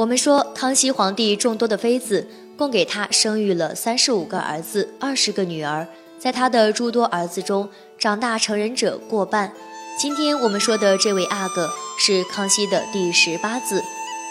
我们说，康熙皇帝众多的妃子，共给他生育了三十五个儿子，二十个女儿。在他的诸多儿子中，长大成人者过半。今天我们说的这位阿哥是康熙的第十八子，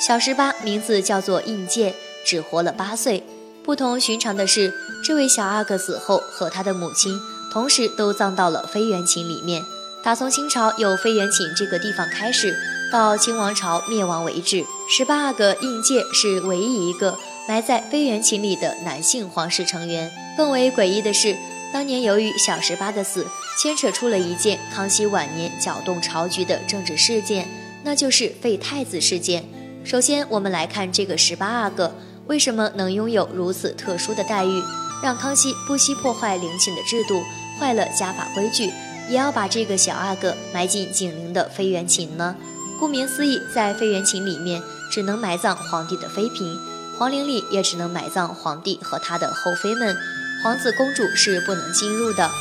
小十八名字叫做胤禣，只活了八岁。不同寻常的是，这位小阿哥死后和他的母亲同时都葬到了妃园寝里面。打从清朝有妃园寝这个地方开始，到清王朝灭亡为止，十八阿哥胤禣是唯一一个埋在妃园寝里的男性皇室成员。更为诡异的是。当年由于小十八的死，牵扯出了一件康熙晚年搅动朝局的政治事件，那就是废太子事件。首先，我们来看这个十八阿哥为什么能拥有如此特殊的待遇，让康熙不惜破坏陵寝的制度，坏了家法规矩，也要把这个小阿哥埋进景陵的妃园寝呢？顾名思义，在妃园寝里面只能埋葬皇帝的妃嫔，皇陵里也只能埋葬皇帝和他的后妃们。皇子公主是不能进入的，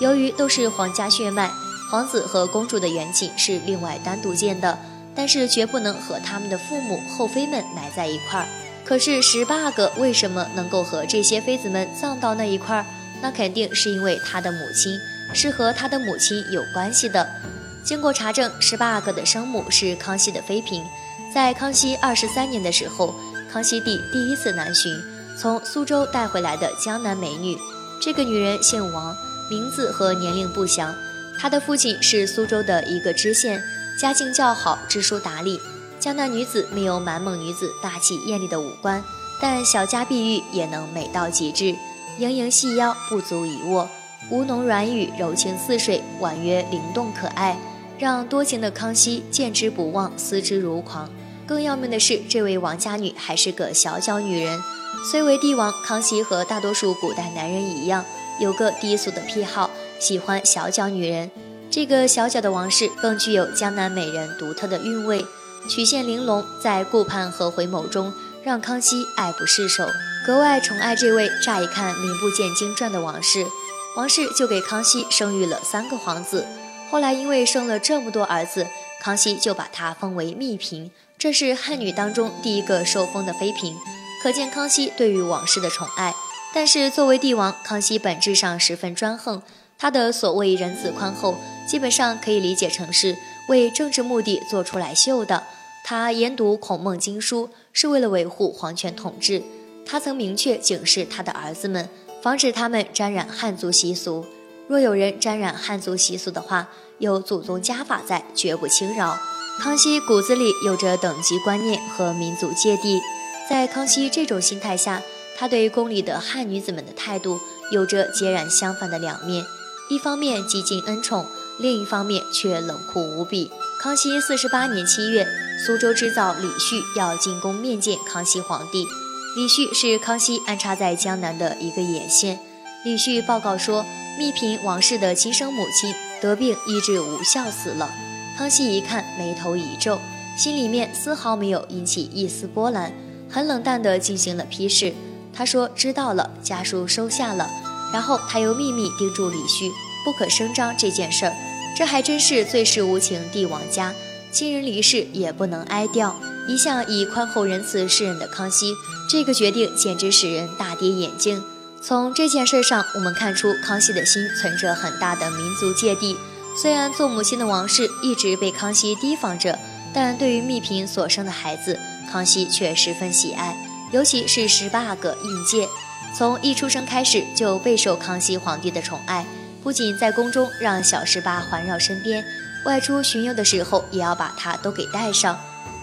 由于都是皇家血脉，皇子和公主的原寝是另外单独建的，但是绝不能和他们的父母、后妃们埋在一块儿。可是十八阿哥为什么能够和这些妃子们葬到那一块儿？那肯定是因为他的母亲是和他的母亲有关系的。经过查证，十八阿哥的生母是康熙的妃嫔，在康熙二十三年的时候，康熙帝第一次南巡。从苏州带回来的江南美女，这个女人姓王，名字和年龄不详。她的父亲是苏州的一个知县，家境较好，知书达理。江南女子没有满蒙女子大气艳丽的五官，但小家碧玉也能美到极致，盈盈细腰不足以握，吴侬软语柔情似水，婉约灵动可爱，让多情的康熙见之不忘，思之如狂。更要命的是，这位王家女还是个小脚女人。虽为帝王，康熙和大多数古代男人一样，有个低俗的癖好，喜欢小脚女人。这个小脚的王氏更具有江南美人独特的韵味，曲线玲珑，在顾盼和回眸中让康熙爱不释手，格外宠爱这位乍一看名不见经传的王氏。王氏就给康熙生育了三个皇子，后来因为生了这么多儿子，康熙就把她封为密嫔，这是汉女当中第一个受封的妃嫔。可见康熙对于王氏的宠爱，但是作为帝王，康熙本质上十分专横。他的所谓仁慈宽厚，基本上可以理解成是为政治目的做出来秀的。他研读孔孟经书，是为了维护皇权统治。他曾明确警示他的儿子们，防止他们沾染汉族习俗。若有人沾染汉族习俗的话，有祖宗家法在，绝不轻饶。康熙骨子里有着等级观念和民族芥蒂。在康熙这种心态下，他对宫里的汉女子们的态度有着截然相反的两面：一方面极尽恩宠，另一方面却冷酷无比。康熙四十八年七月，苏州织造李旭要进宫面见康熙皇帝。李旭是康熙安插在江南的一个眼线。李旭报告说，密嫔王氏的亲生母亲得病医治无效死了。康熙一看，眉头一皱，心里面丝毫没有引起一丝波澜。很冷淡地进行了批示，他说知道了，家书收下了。然后他又秘密叮嘱李旭不可声张这件事儿。这还真是最是无情帝王家，亲人离世也不能哀悼。一向以宽厚仁慈示人的康熙，这个决定简直使人大跌眼镜。从这件事上，我们看出康熙的心存着很大的民族芥蒂。虽然做母亲的王氏一直被康熙提防着，但对于密嫔所生的孩子。康熙却十分喜爱，尤其是十八个胤禣，从一出生开始就备受康熙皇帝的宠爱。不仅在宫中让小十八环绕身边，外出巡游的时候也要把他都给带上。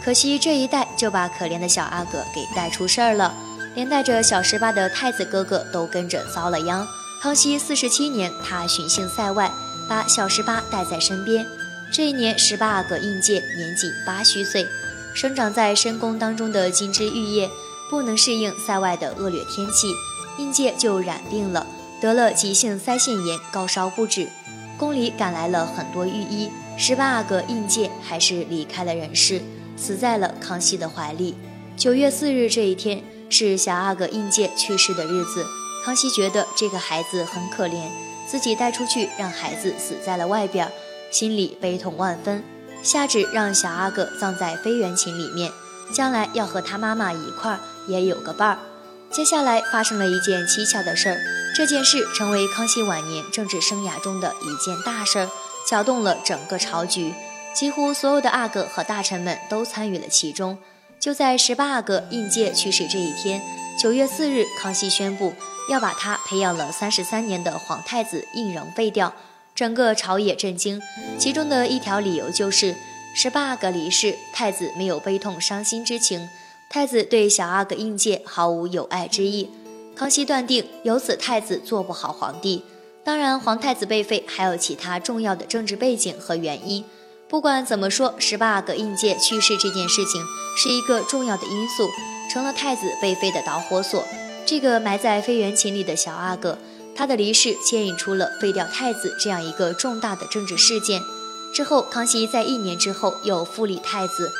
可惜这一带就把可怜的小阿哥给带出事儿了，连带着小十八的太子哥哥都跟着遭了殃。康熙四十七年，他巡幸塞外，把小十八带在身边。这一年，十八阿哥胤禣年仅八虚岁。生长在深宫当中的金枝玉叶不能适应塞外的恶劣天气，应届就染病了，得了急性腮腺炎，高烧不止。宫里赶来了很多御医，十八阿哥应届还是离开了人世，死在了康熙的怀里。九月四日这一天是小阿哥应届去世的日子，康熙觉得这个孩子很可怜，自己带出去让孩子死在了外边，心里悲痛万分。下旨让小阿哥葬在妃园寝里面。将来要和他妈妈一块儿也有个伴儿。接下来发生了一件蹊跷的事儿，这件事成为康熙晚年政治生涯中的一件大事儿，搅动了整个朝局，几乎所有的阿哥和大臣们都参与了其中。就在十八阿哥胤介去世这一天，九月四日，康熙宣布要把他培养了三十三年的皇太子胤禛废掉，整个朝野震惊。其中的一条理由就是十八阿哥离世，太子没有悲痛伤心之情，太子对小阿哥胤介毫无友爱之意。康熙断定，由此太子做不好皇帝。当然，皇太子被废还有其他重要的政治背景和原因。不管怎么说，十八阿哥应届去世这件事情是一个重要的因素，成了太子被废的导火索。这个埋在妃园寝里的小阿哥，他的离世牵引出了废掉太子这样一个重大的政治事件。之后，康熙在一年之后又复立太子。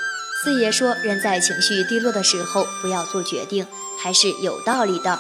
四爷说，人在情绪低落的时候不要做决定，还是有道理的。